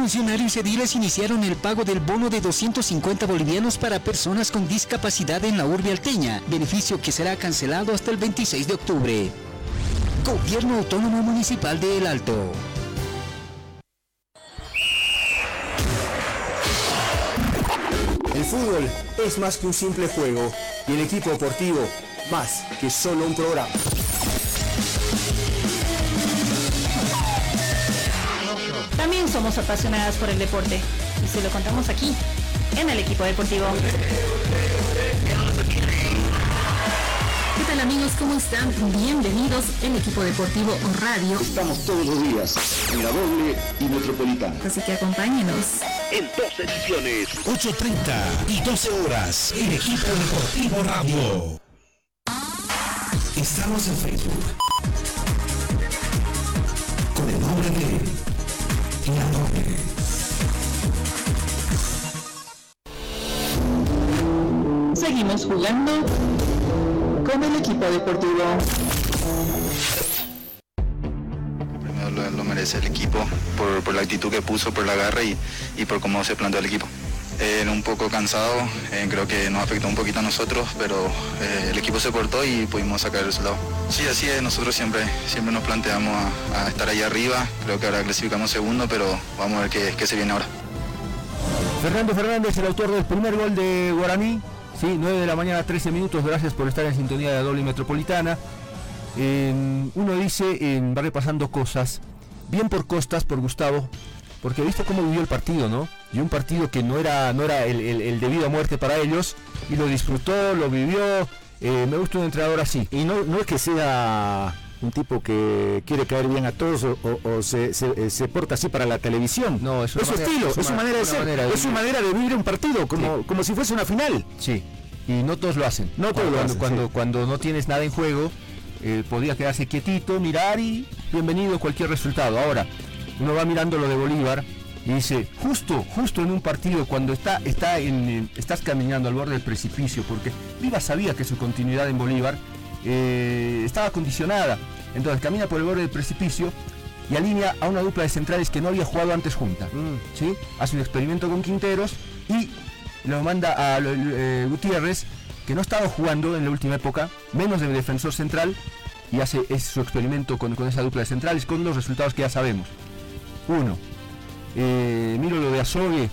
Funcionarios ediles iniciaron el pago del bono de 250 bolivianos para personas con discapacidad en la urbe alteña, beneficio que será cancelado hasta el 26 de octubre. Gobierno Autónomo Municipal de El Alto. El fútbol es más que un simple juego y el equipo deportivo más que solo un programa. Somos apasionadas por el deporte y se lo contamos aquí, en el equipo deportivo. ¿Qué tal amigos? ¿Cómo están? Bienvenidos en Equipo Deportivo Radio. Estamos todos los días en la doble y metropolitana. Así que acompáñenos. En dos ediciones, 8.30 y 12 horas, en Equipo Deportivo Radio. Estamos en Facebook. Con el nombre de. Seguimos jugando con el equipo deportivo. Primero lo, merece el equipo por, la actitud que puso, por la garra y, y por cómo se planteó el equipo. Eh, un poco cansado, eh, creo que nos afectó un poquito a nosotros, pero el equipo se portó y pudimos sacar el resultado. Sí, así es, nosotros siempre, siempre nos planteamos a, estar ahí arriba, creo que ahora clasificamos segundo, pero vamos a ver qué, qué se viene ahora. Fernando Fernández, el autor del primer gol de Guaraní, sí, 9 de la mañana, 13 minutos, gracias por estar en sintonía de la doble metropolitana. uno dice, va repasando cosas, bien por Costas, por Gustavo, porque viste cómo vivió el partido, ¿no? Y un partido que no era, no era el, debido a muerte para ellos, y lo disfrutó, lo vivió. Eh, me gusta un entrenador así. Y no, no es que sea un tipo que quiere caer bien a todos o, se, se, porta así para la televisión. No, es, su estilo, es su manera de ser, es su manera de vivir un partido, como, como si fuese una final. Sí, y no todos lo hacen. No todos cuando, cuando, cuando, no tienes nada en juego, eh, podría quedarse quietito, mirar y bienvenido cualquier resultado. Ahora, uno va mirando lo de Bolívar y dice, justo, justo en un partido cuando está, está en, estás caminando al borde del precipicio, porque Viva sabía que su continuidad en Bolívar eh, estaba condicionada. Entonces camina por el borde del precipicio y alinea a una dupla de centrales que no había jugado antes junta. Mm. ¿sí? Hace un experimento con Quinteros y lo manda a eh, Gutiérrez, que no estaba jugando en la última época, menos de defensor central, y hace su experimento con, con esa dupla de centrales con los resultados que ya sabemos. Uno, eh, miro lo de Azogue.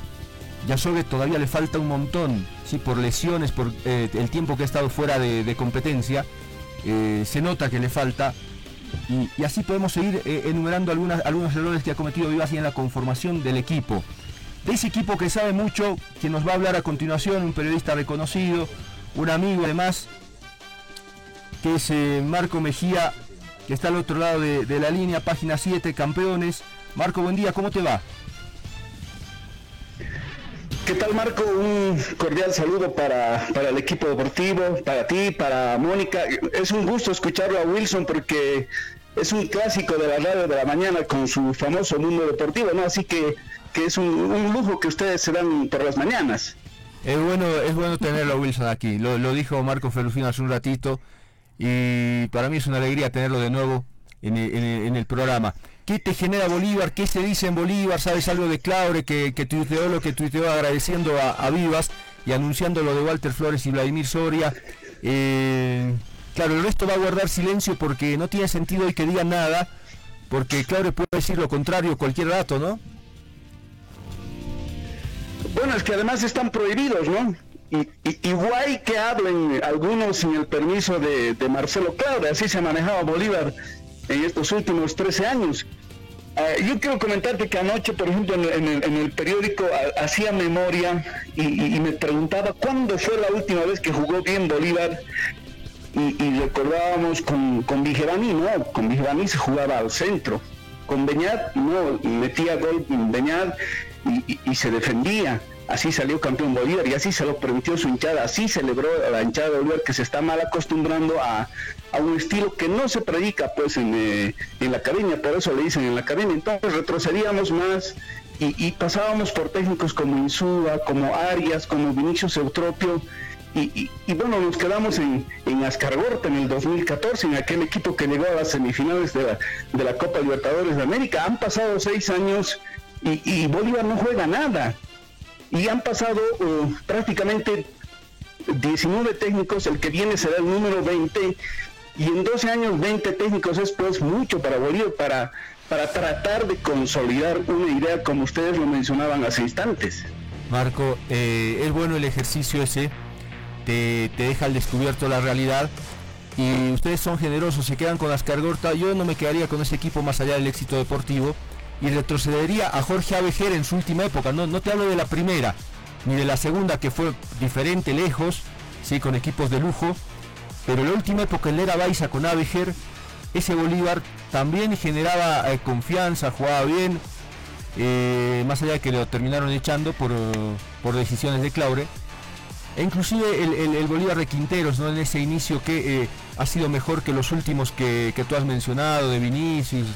Y Azogue todavía le falta un montón, ¿sí? por lesiones, por eh, el tiempo que ha estado fuera de, competencia. Eh, se nota que le falta. Y, así podemos seguir enumerando algunos errores que ha cometido Vivas en la conformación del equipo. De ese equipo que sabe mucho, quien nos va a hablar a continuación, un periodista reconocido, un amigo además, que es Marco Mejía, que está al otro lado de, de la línea, página 7, campeones. Marco, buen día, ¿cómo te va? ¿Qué tal Marco? Un cordial saludo para, el equipo deportivo, para ti, para Mónica. Es un gusto escucharlo a Wilson porque es un clásico de la radio de la mañana con su famoso mundo deportivo, ¿no? Así que, que es un, lujo que ustedes se dan por las mañanas. Es bueno, es bueno tenerlo a Wilson aquí. Lo, dijo Marco Ferrufino hace un ratito y para mí es una alegría tenerlo de nuevo en el programa. ¿Qué te genera Bolívar? ¿Qué se dice en Bolívar? ¿Sabes algo de Claure que, que tuiteó lo que tuiteó agradeciendo a, Vivas y anunciando lo de Walter Flores y Vladimir Soria? Eh, claro, el resto va a guardar silencio porque no tiene sentido hoy que digan nada, porque Claure puede decir lo contrario cualquier rato, ¿no? Bueno, es que además están prohibidos, ¿no? Y, igual que hablen algunos sin el permiso de, de Marcelo Claure, así se ha manejado Bolívar en estos últimos 13 años. Ah, yo quiero comentarte que anoche, por ejemplo, en, el, periódico ah, hacía memoria y, me preguntaba cuándo fue la última vez que jugó bien Bolívar y, recordábamos con, con Vigerani, ¿no? Con Vigerani se jugaba al centro. Con Beñat, no, metía gol Beñat y, se defendía. Así salió campeón Bolívar y así se lo permitió su hinchada. Así celebró la hinchada de Bolívar que se está mal acostumbrando a, un estilo que no se predica pues en, eh, en, la academia, por eso le dicen en la academia. Entonces retrocedíamos más y, pasábamos por técnicos como Insúa, como Arias, como Vinicius Eutropio. Y, y, bueno, nos quedamos en, en Ascargorta en el 2014, en aquel equipo que llegó a las semifinales de la, de la Copa Libertadores de América. Han pasado seis años y, Bolívar no juega nada. Y han pasado uh, prácticamente 19 técnicos, el que viene será el número 20, y en 12 años 20 técnicos es pues mucho para Bolívar para, para tratar de consolidar una idea como ustedes lo mencionaban hace instantes. Marco, eh, es bueno el ejercicio ese, te, deja al descubierto la realidad y ustedes son generosos, se quedan con las cargortas, yo no me quedaría con ese equipo más allá del éxito deportivo y retrocedería a Jorge Avejer en su última época, no, no te hablo de la primera, ni de la segunda que fue diferente, lejos, sí, con equipos de lujo, pero la última época en era Baiza con Avejer, ese Bolívar también generaba eh, confianza, jugaba bien, eh, más allá de que lo terminaron echando por, decisiones de Claure. E inclusive el, Bolívar de Quinteros, ¿no? en ese inicio que eh, ha sido mejor que los últimos que, tú has mencionado, de Vinicius,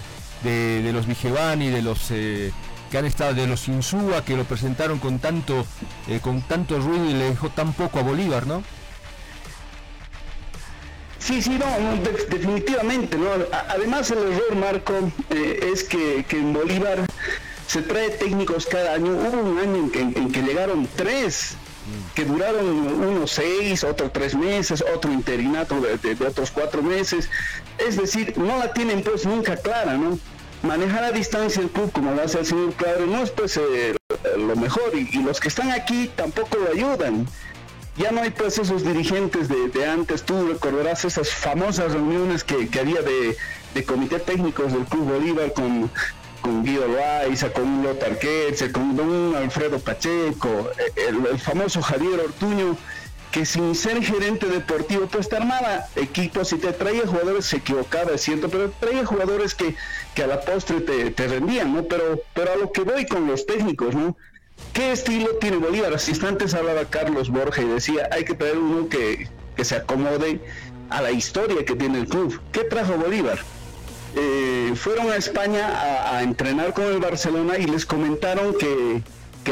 de, los Vigevani, de los que han estado, de los Insúa, que lo presentaron con tanto, con tanto ruido y le dejó tan poco a Bolívar, ¿no? Sí, sí, no, definitivamente, ¿no? Además el error, Marco, eh, es que, en Bolívar se trae técnicos cada año. Hubo un año en que, llegaron tres que duraron unos seis, otros tres meses, otro interinato de, otros cuatro meses. Es decir, no la tienen pues nunca clara, ¿no? Manejar a distancia el club como lo hace el señor Claro no es pues eh, lo mejor. Y, los que están aquí tampoco lo ayudan. Ya no hay pues esos dirigentes de, antes, tú recordarás esas famosas reuniones que, que había de, de comité técnicos del Club Bolívar con con Guido Loaiza, con Lothar Ketzer, con don Alfredo Pacheco, el, famoso Javier Ortuño, que sin ser gerente deportivo, pues te armaba equipos y te traía jugadores, se equivocaba, es cierto, pero traía jugadores que, que a la postre te, te rendían, ¿no? Pero, pero a lo que voy con los técnicos, ¿no? ¿Qué estilo tiene Bolívar? Así antes hablaba Carlos Borja y decía, hay que traer uno que, que se acomode a la historia que tiene el club. ¿Qué trajo Bolívar? Eh, fueron a España a, entrenar con el Barcelona y les comentaron que,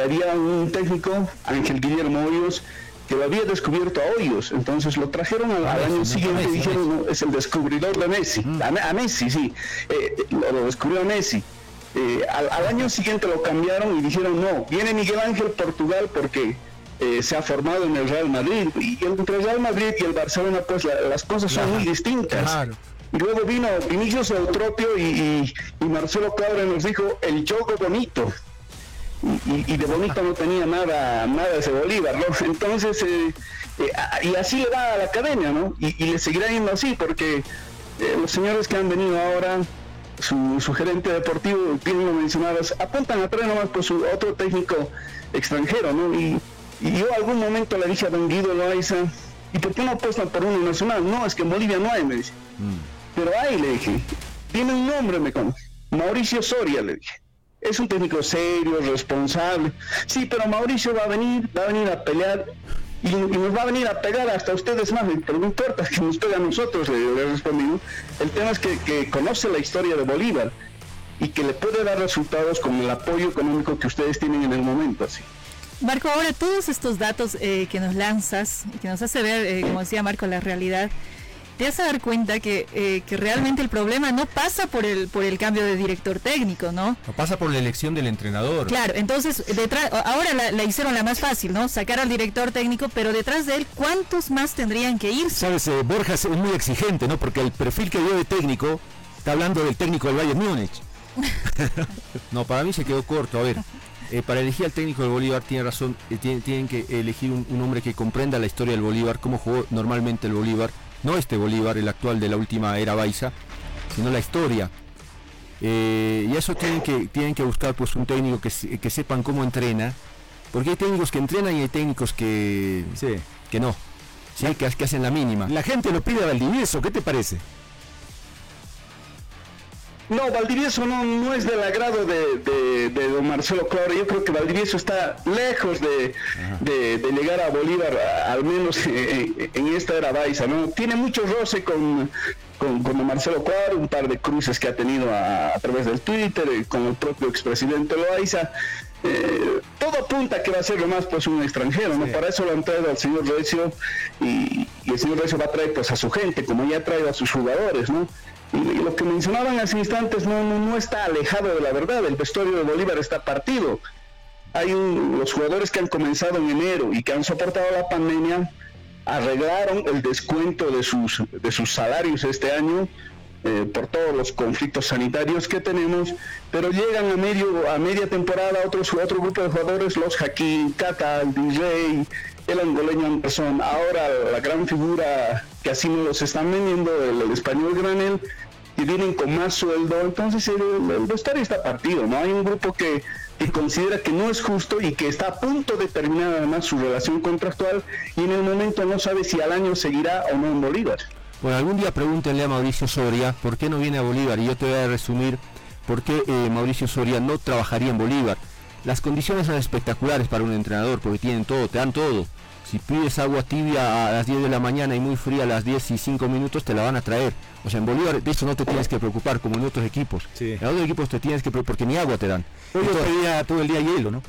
había un técnico, Ángel Guillermo Hoyos, que lo había descubierto a Hoyos. Entonces lo trajeron al, año siguiente y dijeron, es el descubridor de Messi. Mm. A, Messi, sí. Eh, lo, descubrió a Messi. Eh, al, año siguiente lo cambiaron y dijeron, no, viene Miguel Ángel Portugal porque se ha formado en el Real Madrid. Y entre el Real Madrid y el Barcelona, pues las cosas son muy distintas. Claro. Y luego vino Vinicius Eutropio y, y, Marcelo Cabra nos dijo el juego bonito. Y, de bonito no tenía nada, nada ese Bolívar, ¿no? Entonces, eh, eh, y así le va a la academia, ¿no? Y, le seguirá yendo así, porque eh, los señores que han venido ahora, su, gerente deportivo, bien lo mencionabas, apuntan a traer nomás por su otro técnico extranjero, ¿no? Y, yo algún momento le dije a Don Guido Loaiza, ¿y por qué no apuestan por uno nacional? No, es que en Bolivia no hay, me dice. Mm. Pero ahí le dije, tiene un nombre, me conoce. Mauricio Soria, le dije. Es un técnico serio, responsable. Sí, pero Mauricio va a venir, va a venir a pelear y, nos va a venir a pegar hasta ustedes más, pero no importa que nos pegue a nosotros, le, he respondido. El tema es que, conoce la historia de Bolívar y que le puede dar resultados con el apoyo económico que ustedes tienen en el momento, así. Marco, ahora todos estos datos eh, que nos lanzas que nos hace ver, eh, como decía Marco, la realidad, te vas a dar cuenta que, eh, que, realmente el problema no pasa por el por el cambio de director técnico, ¿no? No pasa por la elección del entrenador. Claro, entonces detrás, ahora la, hicieron la más fácil, ¿no? Sacar al director técnico, pero detrás de él, ¿cuántos más tendrían que ir? Sabes, eh, Borja es muy exigente, ¿no? Porque el perfil que dio de técnico, está hablando del técnico del Bayern Múnich. no, para mí se quedó corto. A ver, eh, para elegir al técnico del Bolívar tiene razón, tienen, que elegir un, un, hombre que comprenda la historia del Bolívar, cómo jugó normalmente el Bolívar no este Bolívar, el actual de la última era Baiza, sino la historia. Eh, y eso tienen que, tienen que buscar pues un técnico que, que, sepan cómo entrena, porque hay técnicos que entrenan y hay técnicos que, que no, ¿sí? que, que hacen la mínima. La gente lo pide a Valdivieso, ¿qué te parece? No, Valdivieso no, no es del agrado de, don Marcelo Claro. Yo creo que Valdivieso está lejos de, llegar a Bolívar, al menos en, esta era Baiza, ¿no? Tiene mucho roce con, con, don Marcelo Claro, un par de cruces que ha tenido a, través del Twitter, eh, con el propio expresidente Loaiza. Eh, todo apunta que va a ser lo más pues un extranjero, ¿no? Para eso lo han traído al señor Recio y, y, el señor Recio va a traer pues a su gente, como ya ha traído a sus jugadores, ¿no? Lo que mencionaban hace instantes no, no, está alejado de la verdad. El vestuario de Bolívar está partido. Hay los jugadores que han comenzado en enero y que han soportado la pandemia arreglaron el descuento de sus, de sus salarios este año eh, por todos los conflictos sanitarios que tenemos, pero llegan a medio a media temporada otros otro grupo de jugadores, los Jaquín, Cata, el DJ, el angoleño Anderson, ahora la gran figura que así nos los están vendiendo, el, español Granel, y vienen con más sueldo, entonces el, el está partido, ¿no? Hay un grupo que, considera que no es justo y que está a punto de terminar además su relación contractual y en el momento no sabe si al año seguirá o no en Bolívar. Bueno, algún día pregúntenle a Mauricio Soria por qué no viene a Bolívar y yo te voy a resumir por qué eh, Mauricio Soria no trabajaría en Bolívar. Las condiciones son espectaculares para un entrenador porque tienen todo, te dan todo. Si pides agua tibia a las 10 de la mañana y muy fría a las 10 y 5 minutos, te la van a traer. O sea, en Bolívar de eso no te tienes que preocupar, como en otros equipos. En otros equipos te tienes que preocupar, porque ni agua te dan. Hoy pedía todo el día hielo, ¿no?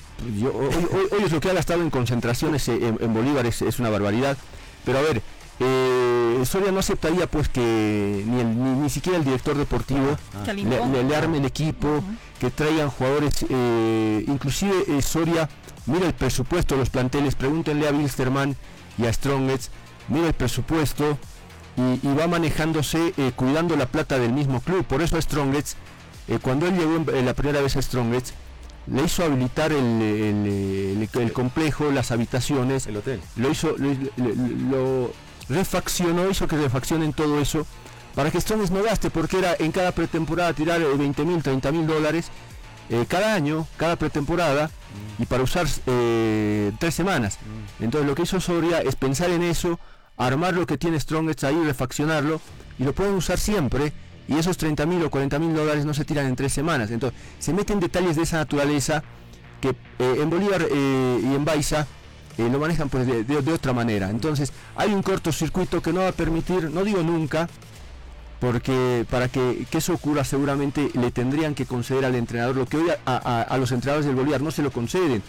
hoy, es lo que ha gastado en concentraciones en, Bolívar es, una barbaridad. Pero a ver, eh, Soria no aceptaría pues que ni, ni, siquiera el director deportivo ah. le, arme el equipo, que traigan jugadores, eh, inclusive Soria, mira el presupuesto de los planteles, pregúntenle a Wilstermann y a Strongets, mira el presupuesto y, va manejándose cuidando la plata del mismo club, por eso a Strongets, cuando él llegó la primera vez a Strongets, le hizo habilitar el, el, complejo, las habitaciones, el hotel. Lo hizo, lo, refaccionó, hizo que refaccionen todo eso para que Stones no gaste, porque era en cada pretemporada tirar 20 mil, 30 mil dólares eh, cada año, cada pretemporada, y para usar eh, tres semanas. Entonces lo que hizo Soria es pensar en eso, armar lo que tiene Strongest ahí, refaccionarlo, y lo pueden usar siempre y esos 30 mil o 40 mil dólares no se tiran en tres semanas. Entonces, se meten detalles de esa naturaleza que eh, en Bolívar y en Baiza lo manejan pues de, otra manera. Entonces, hay un cortocircuito que no va a permitir, no digo nunca, porque para que, eso ocurra seguramente le tendrían que conceder al entrenador lo que hoy a, los entrenadores del Bolívar no se lo conceden.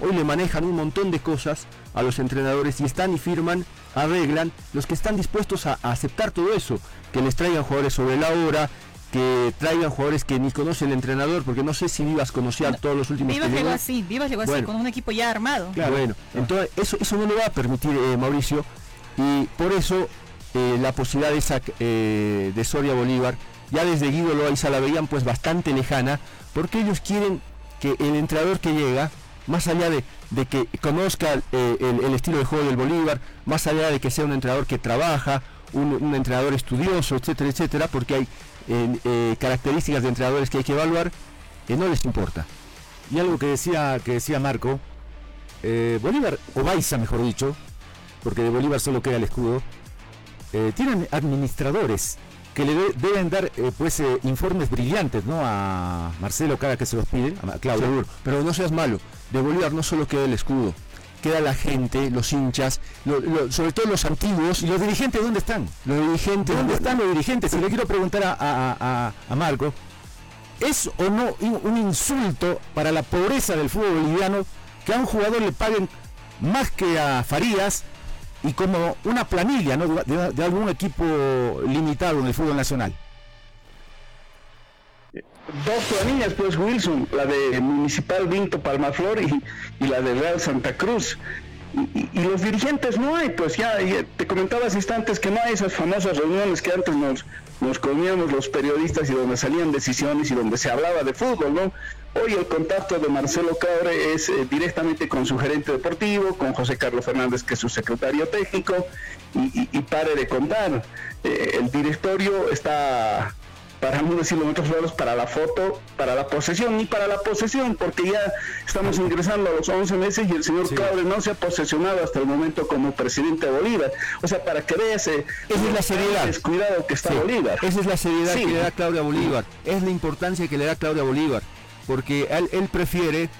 Hoy le manejan un montón de cosas a los entrenadores y están y firman, arreglan, los que están dispuestos a aceptar todo eso. Que les traigan jugadores sobre la hora, que traigan jugadores que ni conoce el entrenador, porque no sé si Vivas conocía todos los últimos Vivas llegó así, Vivas llegó así, con un equipo ya armado. Claro, bueno, entonces eso, eso no le va a permitir eh, Mauricio, y por eso eh, la posibilidad de, esa, eh, de Soria Bolívar, ya desde Guido Loaiza la veían pues bastante lejana, porque ellos quieren que el entrenador que llega, más allá de, que conozca el, el estilo de juego del Bolívar, más allá de que sea un entrenador que trabaja, un, entrenador estudioso, etcétera, etcétera, porque hay eh, características de entrenadores que hay que evaluar, que no les importa. Y algo que decía, que decía Marco, eh, Bolívar, o Baiza mejor dicho, porque de Bolívar solo queda el escudo, eh, tienen administradores que le deben dar pues informes brillantes ¿no? a Marcelo cada que se los piden, a Claudio. pero no seas malo, de Bolívar no solo queda el escudo, queda la gente, los hinchas, sobre todo los antiguos. ¿Y los dirigentes dónde están? Los dirigentes. ¿Dónde están los dirigentes? Si le quiero preguntar a, Marco, ¿es o no un insulto para la pobreza del fútbol boliviano que a un jugador le paguen más que a Farías y como una planilla de algún equipo limitado en el fútbol nacional? dos planillas, pues Wilson, la de Municipal Vinto Palmaflor y, y la de Real Santa Cruz. Y, los dirigentes no hay, pues ya, te comentaba hace instantes que no hay esas famosas reuniones que antes nos, nos comíamos los periodistas y donde salían decisiones y donde se hablaba de fútbol, ¿no? Hoy el contacto de Marcelo Cabre es eh, directamente con su gerente deportivo, con José Carlos Fernández, que es su secretario técnico, y, y, pare de contar. Eh, el directorio está para en otros lados, para la foto, para la posesión, ni para la posesión, porque ya estamos ingresando a los 11 meses y el señor Cabre no se ha posesionado hasta el momento como presidente de Bolívar. O sea, para que veas esa es la seriedad. descuidado que está Bolívar. Esa es la seriedad que le da Claudia Bolívar, es la importancia que le da Claudia Bolívar, porque él, él prefiere,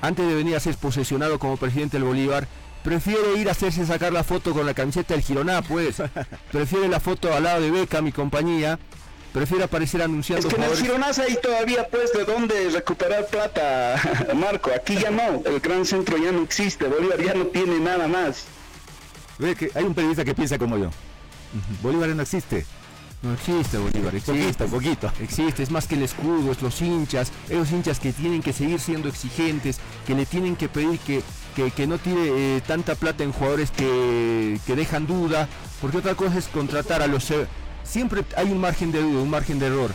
antes de venir a ser posesionado como presidente del Bolívar, prefiere ir a hacerse sacar la foto con la camiseta del Gironá, pues. prefiere la foto al lado de Beca, mi compañía, prefiere aparecer anunciando. Es que en el Gironaza hay todavía pues de dónde recuperar plata, Marco. Aquí ya no, el gran centro ya no existe, Bolívar ya no tiene nada más. Ve que hay un periodista que piensa como yo. Bolívar no existe. No existe Bolívar, existe, poquito, poquito. Existe, es más que el escudo, es los hinchas, esos hinchas que tienen que seguir siendo exigentes, que le tienen que pedir que, que, no tire eh, tanta plata en jugadores que, que dejan duda, porque otra cosa es contratar a los siempre hay un margen de duda, un margen de error.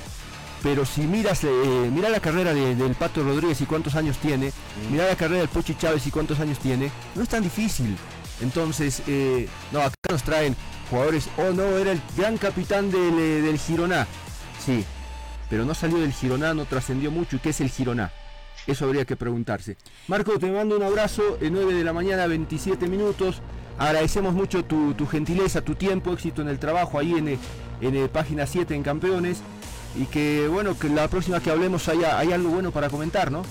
Pero si miras, eh, mira la carrera del Pato Rodríguez y cuántos años tiene, mm. mira la carrera del Pochi Chávez y cuántos años tiene, no es tan difícil. Entonces, eh, no, acá nos traen jugadores, oh no, era el gran capitán del, eh, del Gironá. Sí, pero no salió del Gironá, no trascendió mucho. ¿Y qué es el Gironá? Eso habría que preguntarse. Marco, te mando un abrazo, 9 de la mañana, 27 minutos. Agradecemos mucho tu, gentileza, tu tiempo, éxito en el trabajo ahí en, en página 7 en Campeones. Y que bueno, que la próxima que hablemos haya, hay algo bueno para comentar, ¿no?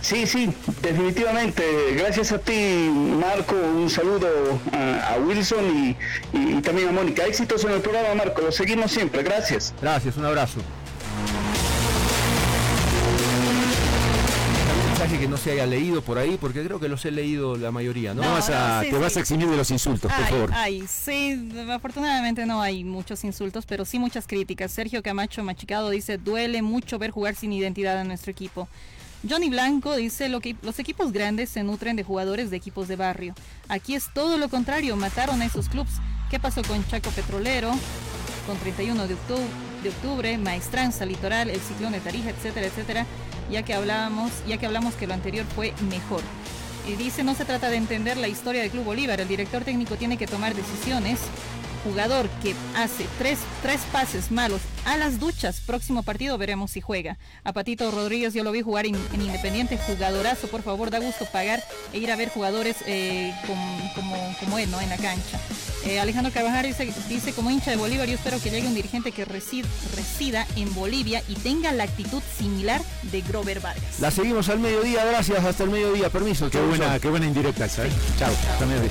Sí, sí, definitivamente. Gracias a ti, Marco. Un saludo a, Wilson y, también a Mónica. Éxitos en el programa, Marco. Lo seguimos siempre. Gracias. Gracias, un abrazo. que que no se haya leído por ahí, porque creo que los he leído la mayoría, ¿no? No, vas a, te vas a eximir de los insultos, por Ay, favor. ay, sí, afortunadamente no hay muchos insultos, pero sí muchas críticas. Sergio Camacho Machicado dice, duele mucho ver jugar sin identidad a nuestro equipo. Johnny Blanco dice, lo que, los equipos grandes se nutren de jugadores de equipos de barrio. Aquí es todo lo contrario, mataron a esos clubes. ¿Qué pasó con Chaco Petrolero? Con 31 de octubre, de octubre, Maestranza, Litoral, el Ciclón de Tarija, etcétera, etcétera, ya que hablábamos, ya que hablamos que lo anterior fue mejor. Y dice, no se trata de entender la historia del Club Bolívar, el director técnico tiene que tomar decisiones. Jugador que hace tres, tres pases malos a las duchas, próximo partido veremos si juega. A Patito Rodríguez yo lo vi jugar en, en Independiente, jugadorazo, por favor, da gusto pagar e ir a ver jugadores eh, com- como, como él, ¿no? En la cancha. Eh, Alejandro Carvajal dice, dice, como hincha de Bolívar, yo espero que llegue un dirigente que resida, resida en Bolivia y tenga la actitud similar de Grover Vargas. La seguimos al mediodía, gracias, hasta el mediodía, permiso. Qué buena, qué buena indirecta esa, ¿eh? Chao. hasta mediodía.